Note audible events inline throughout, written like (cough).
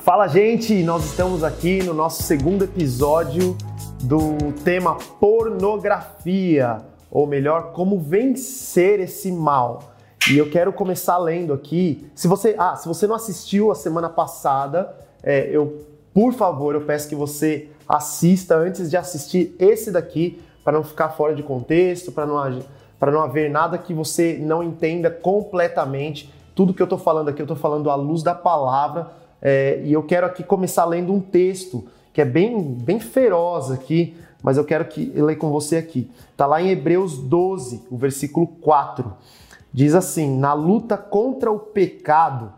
Fala, gente! Nós estamos aqui no nosso segundo episódio do tema pornografia, ou melhor, como vencer esse mal. E eu quero começar lendo aqui. Se você, ah, se você não assistiu a semana passada, é, eu, por favor, eu peço que você assista antes de assistir esse daqui, para não ficar fora de contexto, para não, para não haver nada que você não entenda completamente. Tudo que eu estou falando aqui, eu estou falando à luz da palavra é, e eu quero aqui começar lendo um texto que é bem, bem feroz aqui, mas eu quero que eu leia com você aqui. Está lá em Hebreus 12, o versículo 4. Diz assim: Na luta contra o pecado,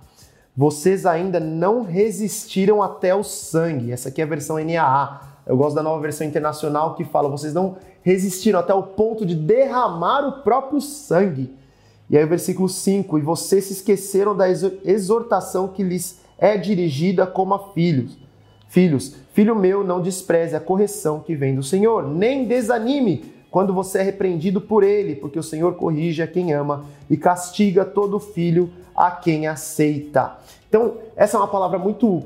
vocês ainda não resistiram até o sangue. Essa aqui é a versão NAA. Eu gosto da nova versão internacional que fala: vocês não resistiram até o ponto de derramar o próprio sangue. E aí o versículo 5: E vocês se esqueceram da exortação que lhes é dirigida como a filhos. Filhos, filho meu, não despreze a correção que vem do Senhor, nem desanime quando você é repreendido por ele, porque o Senhor corrige a quem ama e castiga todo filho a quem aceita. Então, essa é uma palavra muito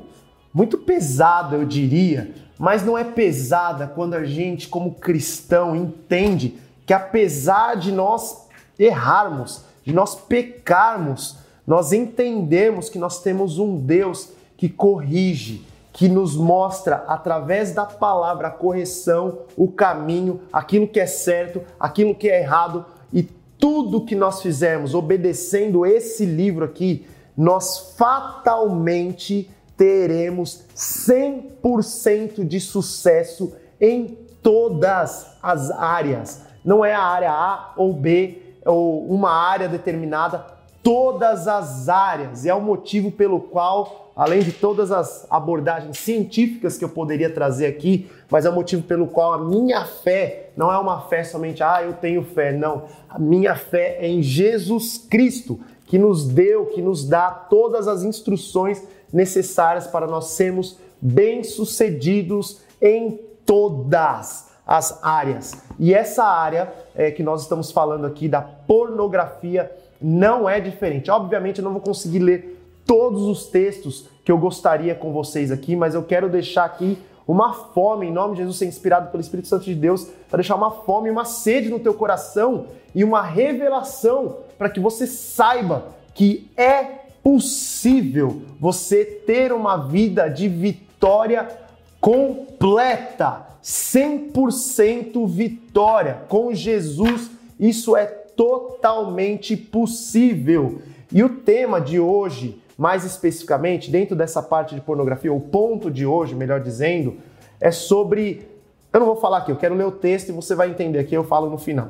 muito pesada, eu diria, mas não é pesada quando a gente, como cristão, entende que apesar de nós errarmos, de nós pecarmos, nós entendemos que nós temos um Deus que corrige, que nos mostra através da palavra a correção, o caminho, aquilo que é certo, aquilo que é errado e tudo que nós fizermos obedecendo esse livro aqui, nós fatalmente teremos 100% de sucesso em todas as áreas. Não é a área A ou B ou uma área determinada, todas as áreas. E é o motivo pelo qual, além de todas as abordagens científicas que eu poderia trazer aqui, mas é o motivo pelo qual a minha fé não é uma fé somente, ah, eu tenho fé. Não. A minha fé é em Jesus Cristo, que nos deu, que nos dá todas as instruções necessárias para nós sermos bem-sucedidos em todas as áreas. E essa área é, que nós estamos falando aqui da pornografia não é diferente. Obviamente, eu não vou conseguir ler todos os textos que eu gostaria com vocês aqui, mas eu quero deixar aqui uma fome, em nome de Jesus, ser inspirado pelo Espírito Santo de Deus, para deixar uma fome, uma sede no teu coração e uma revelação para que você saiba que é possível você ter uma vida de vitória completa, 100% vitória com Jesus. Isso é totalmente possível. E o tema de hoje, mais especificamente, dentro dessa parte de pornografia, o ponto de hoje, melhor dizendo, é sobre. Eu não vou falar aqui, eu quero ler o texto e você vai entender aqui, eu falo no final.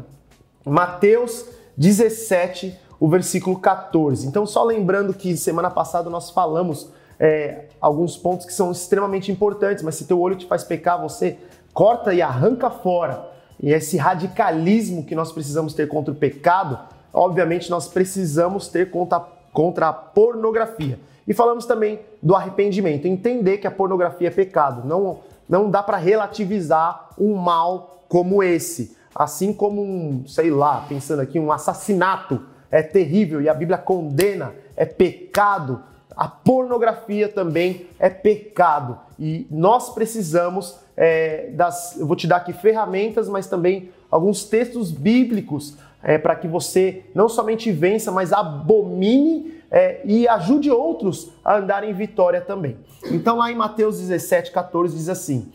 Mateus 17, o versículo 14. Então, só lembrando que semana passada nós falamos é, alguns pontos que são extremamente importantes, mas se teu olho te faz pecar, você corta e arranca fora e esse radicalismo que nós precisamos ter contra o pecado, obviamente nós precisamos ter contra, contra a pornografia. E falamos também do arrependimento, entender que a pornografia é pecado. Não, não dá para relativizar um mal como esse. Assim como um, sei lá, pensando aqui, um assassinato é terrível e a Bíblia condena, é pecado. A pornografia também é pecado. E nós precisamos é, das. Eu vou te dar aqui ferramentas, mas também alguns textos bíblicos é, para que você não somente vença, mas abomine é, e ajude outros a andar em vitória também. Então, lá em Mateus 17, 14, diz assim: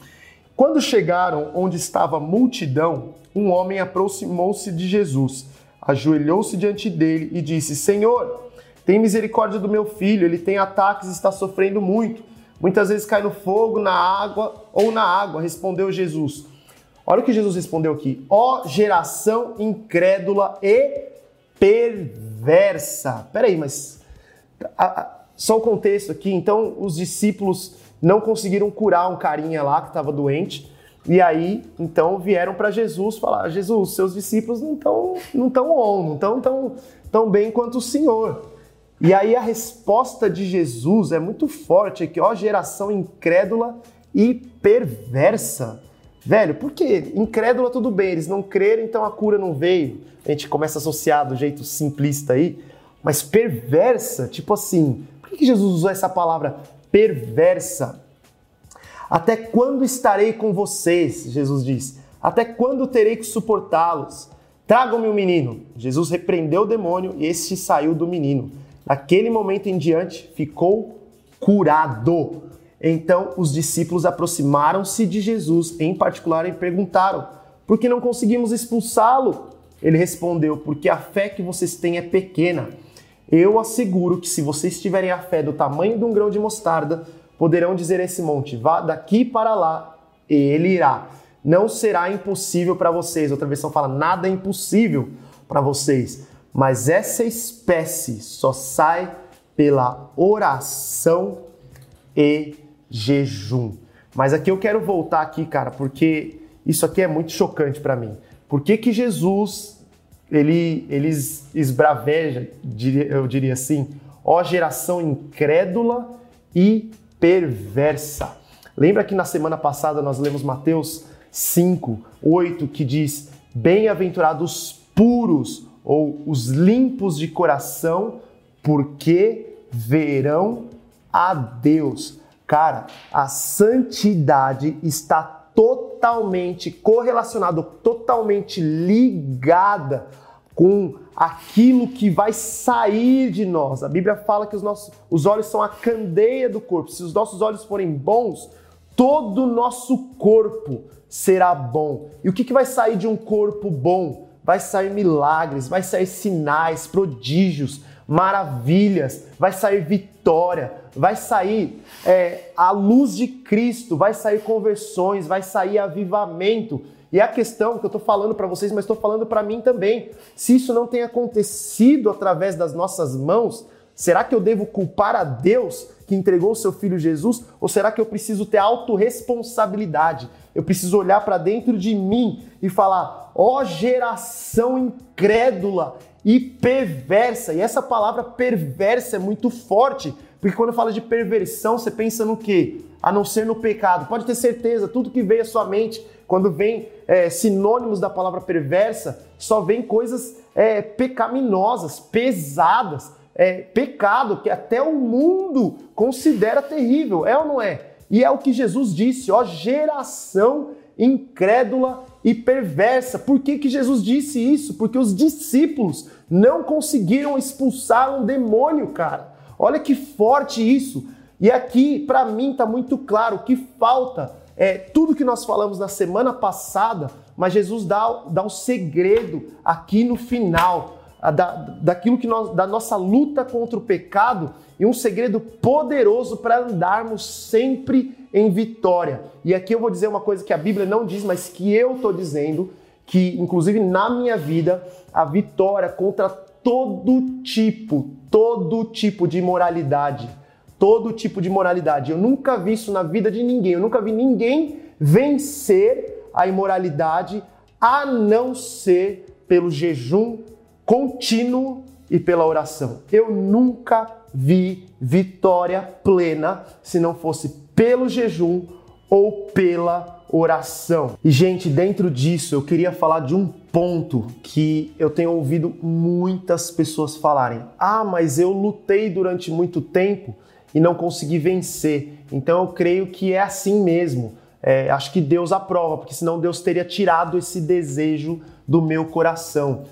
Quando chegaram onde estava a multidão, um homem aproximou-se de Jesus, ajoelhou-se diante dele e disse: Senhor, tem misericórdia do meu filho, ele tem ataques e está sofrendo muito. Muitas vezes cai no fogo, na água ou na água, respondeu Jesus. Olha o que Jesus respondeu aqui. Ó geração incrédula e perversa. Peraí, mas a, a, só o contexto aqui. Então, os discípulos não conseguiram curar um carinha lá que estava doente. E aí, então, vieram para Jesus falar: Jesus, seus discípulos não estão não tão on, não estão tão, tão bem quanto o Senhor. E aí a resposta de Jesus é muito forte aqui, ó, geração incrédula e perversa. Velho, por quê? Incrédula tudo bem, eles não creram, então a cura não veio. A gente começa a associar do jeito simplista aí, mas perversa, tipo assim, por que Jesus usou essa palavra perversa. Até quando estarei com vocês? Jesus diz. Até quando terei que suportá-los? Tragam-me o menino. Jesus repreendeu o demônio e este saiu do menino. Naquele momento em diante, ficou curado. Então os discípulos aproximaram-se de Jesus, em particular, e perguntaram: Por que não conseguimos expulsá-lo? Ele respondeu: Porque a fé que vocês têm é pequena. Eu asseguro que se vocês tiverem a fé do tamanho de um grão de mostarda, poderão dizer a esse monte: Vá daqui para lá, e ele irá. Não será impossível para vocês. Outra versão fala: Nada é impossível para vocês. Mas essa espécie só sai pela oração e jejum. Mas aqui eu quero voltar aqui, cara, porque isso aqui é muito chocante para mim. Por que, que Jesus ele, eles esbraveja, eu diria assim, ó geração incrédula e perversa. Lembra que na semana passada nós lemos Mateus 5, 8, que diz: Bem-aventurados puros ou os limpos de coração, porque verão a Deus. Cara, a santidade está totalmente correlacionada, totalmente ligada com aquilo que vai sair de nós. A Bíblia fala que os nossos os olhos são a candeia do corpo. Se os nossos olhos forem bons, todo o nosso corpo será bom. E o que, que vai sair de um corpo bom? Vai sair milagres, vai sair sinais, prodígios, maravilhas, vai sair vitória, vai sair é, a luz de Cristo, vai sair conversões, vai sair avivamento. E a questão que eu estou falando para vocês, mas estou falando para mim também, se isso não tem acontecido através das nossas mãos, será que eu devo culpar a Deus que entregou o seu filho Jesus? Ou será que eu preciso ter autorresponsabilidade? Eu preciso olhar para dentro de mim e falar: ó oh, geração incrédula e perversa. E essa palavra perversa é muito forte, porque quando fala de perversão, você pensa no quê? A não ser no pecado. Pode ter certeza, tudo que veio à sua mente, quando vem é, sinônimos da palavra perversa, só vem coisas é, pecaminosas, pesadas, é, pecado que até o mundo considera terrível, é ou não é? E é o que Jesus disse, ó, geração incrédula e perversa. Por que, que Jesus disse isso? Porque os discípulos não conseguiram expulsar um demônio, cara. Olha que forte isso. E aqui, para mim, está muito claro que falta é tudo que nós falamos na semana passada, mas Jesus dá, dá um segredo aqui no final, da, daquilo que nós, da nossa luta contra o pecado e um segredo poderoso para andarmos sempre em vitória. E aqui eu vou dizer uma coisa que a Bíblia não diz, mas que eu estou dizendo, que inclusive na minha vida, a vitória contra todo tipo, todo tipo de imoralidade, todo tipo de moralidade. Eu nunca vi isso na vida de ninguém. Eu nunca vi ninguém vencer a imoralidade a não ser pelo jejum contínuo e pela oração. Eu nunca vi vitória plena se não fosse pelo jejum ou pela oração. E, gente, dentro disso eu queria falar de um ponto que eu tenho ouvido muitas pessoas falarem: ah, mas eu lutei durante muito tempo e não consegui vencer. Então eu creio que é assim mesmo. É, acho que Deus aprova, porque senão Deus teria tirado esse desejo do meu coração.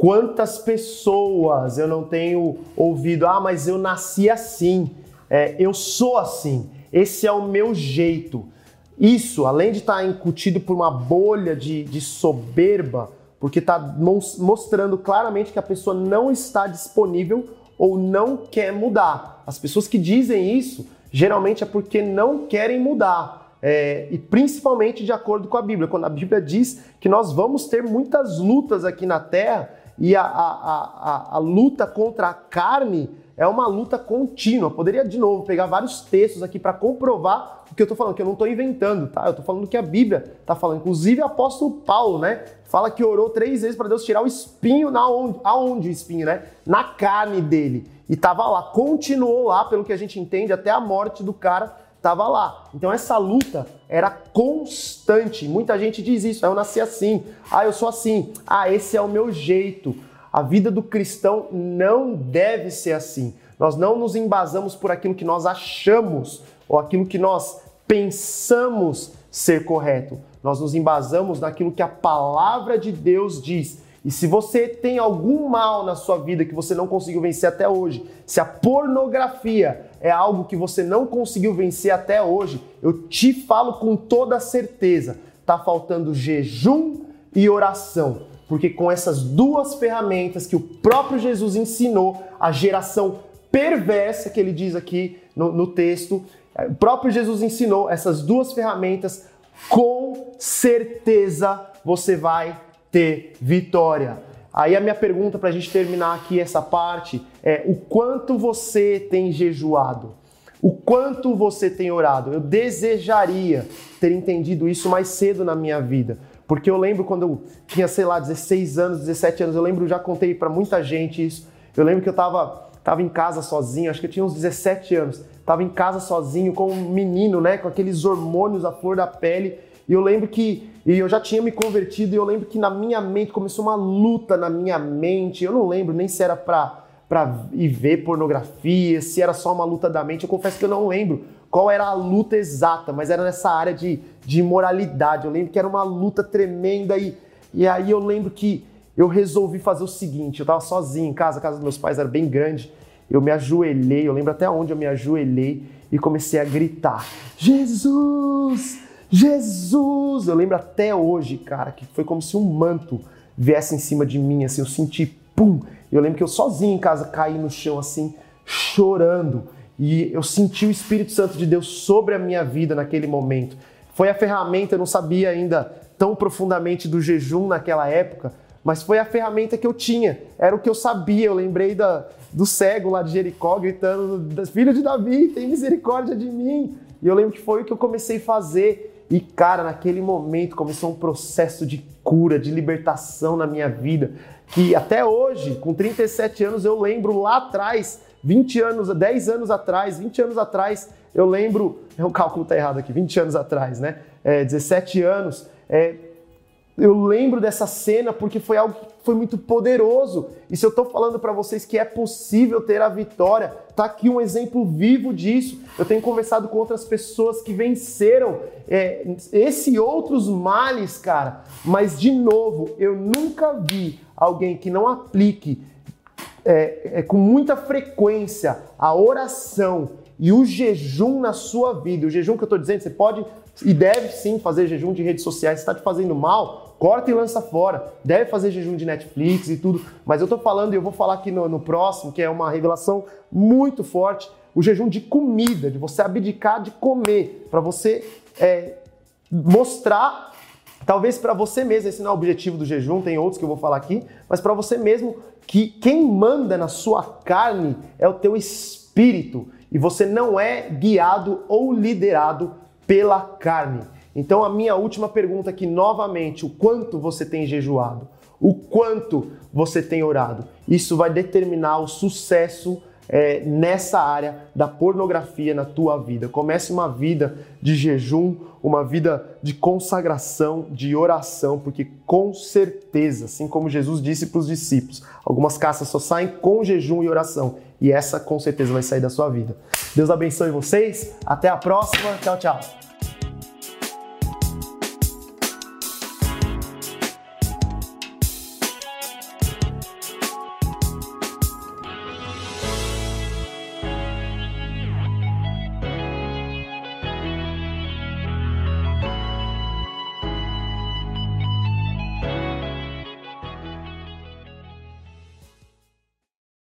Quantas pessoas eu não tenho ouvido, ah, mas eu nasci assim, é, eu sou assim, esse é o meu jeito. Isso, além de estar tá incutido por uma bolha de, de soberba, porque está mostrando claramente que a pessoa não está disponível ou não quer mudar. As pessoas que dizem isso geralmente é porque não querem mudar. É, e principalmente de acordo com a Bíblia, quando a Bíblia diz que nós vamos ter muitas lutas aqui na terra e a, a, a, a luta contra a carne é uma luta contínua. Poderia, de novo, pegar vários textos aqui para comprovar o que eu estou falando, que eu não estou inventando, tá? Eu estou falando que a Bíblia está falando. Inclusive, o apóstolo Paulo, né? Fala que orou três vezes para Deus tirar o espinho na onde, aonde o espinho, né? Na carne dele. E estava lá, continuou lá, pelo que a gente entende, até a morte do cara estava lá. Então essa luta era constante. Muita gente diz isso, ah, eu nasci assim, ah, eu sou assim, ah, esse é o meu jeito. A vida do cristão não deve ser assim. Nós não nos embasamos por aquilo que nós achamos ou aquilo que nós pensamos ser correto. Nós nos embasamos naquilo que a palavra de Deus diz. E se você tem algum mal na sua vida que você não conseguiu vencer até hoje, se a pornografia é algo que você não conseguiu vencer até hoje, eu te falo com toda certeza, tá faltando jejum e oração. Porque com essas duas ferramentas que o próprio Jesus ensinou, a geração perversa que ele diz aqui no, no texto, o próprio Jesus ensinou essas duas ferramentas, com certeza você vai ter vitória. Aí a minha pergunta para a gente terminar aqui essa parte é: o quanto você tem jejuado? O quanto você tem orado? Eu desejaria ter entendido isso mais cedo na minha vida. Porque eu lembro quando eu tinha, sei lá, 16 anos, 17 anos, eu lembro, já contei para muita gente isso. Eu lembro que eu estava tava em casa sozinho, acho que eu tinha uns 17 anos. Tava em casa sozinho com um menino, né, com aqueles hormônios à flor da pele. E eu lembro que e eu já tinha me convertido e eu lembro que na minha mente começou uma luta na minha mente. Eu não lembro nem se era para para ir ver pornografia, se era só uma luta da mente. Eu confesso que eu não lembro qual era a luta exata, mas era nessa área de, de imoralidade. Eu lembro que era uma luta tremenda e, e aí eu lembro que eu resolvi fazer o seguinte: eu estava sozinho em casa, a casa dos meus pais era bem grande. Eu me ajoelhei, eu lembro até onde eu me ajoelhei e comecei a gritar: Jesus! Jesus! Eu lembro até hoje, cara, que foi como se um manto viesse em cima de mim, assim, eu senti pum. Eu lembro que eu sozinho em casa caí no chão assim, chorando, e eu senti o Espírito Santo de Deus sobre a minha vida naquele momento. Foi a ferramenta, eu não sabia ainda tão profundamente do jejum naquela época, mas foi a ferramenta que eu tinha, era o que eu sabia. Eu lembrei da, do cego lá de Jericó gritando: Filho de Davi, tem misericórdia de mim. E eu lembro que foi o que eu comecei a fazer. E cara, naquele momento começou um processo de cura, de libertação na minha vida, que até hoje, com 37 anos, eu lembro lá atrás, 20 anos, 10 anos atrás, 20 anos atrás, eu lembro, (laughs) o cálculo tá errado aqui, 20 anos atrás, né? É, 17 anos, é, eu lembro dessa cena porque foi algo que foi muito poderoso. E se eu estou falando para vocês que é possível ter a vitória, tá aqui um exemplo vivo disso. Eu tenho conversado com outras pessoas que venceram é, esse e outros males, cara. Mas de novo, eu nunca vi alguém que não aplique é, é, com muita frequência a oração e o jejum na sua vida. O jejum que eu estou dizendo, você pode e deve sim fazer jejum de redes sociais. Está te fazendo mal, corta e lança fora. Deve fazer jejum de Netflix e tudo, mas eu tô falando e eu vou falar aqui no, no próximo, que é uma revelação muito forte, o jejum de comida, de você abdicar de comer, para você é, mostrar, talvez para você mesmo, esse não é o objetivo do jejum, tem outros que eu vou falar aqui, mas para você mesmo que quem manda na sua carne é o teu espírito e você não é guiado ou liderado pela carne. Então, a minha última pergunta aqui, novamente: o quanto você tem jejuado? O quanto você tem orado? Isso vai determinar o sucesso é, nessa área da pornografia na tua vida. Comece uma vida de jejum, uma vida de consagração, de oração, porque com certeza, assim como Jesus disse para os discípulos, algumas caças só saem com jejum e oração. E essa com certeza vai sair da sua vida. Deus abençoe vocês. Até a próxima. Tchau, tchau.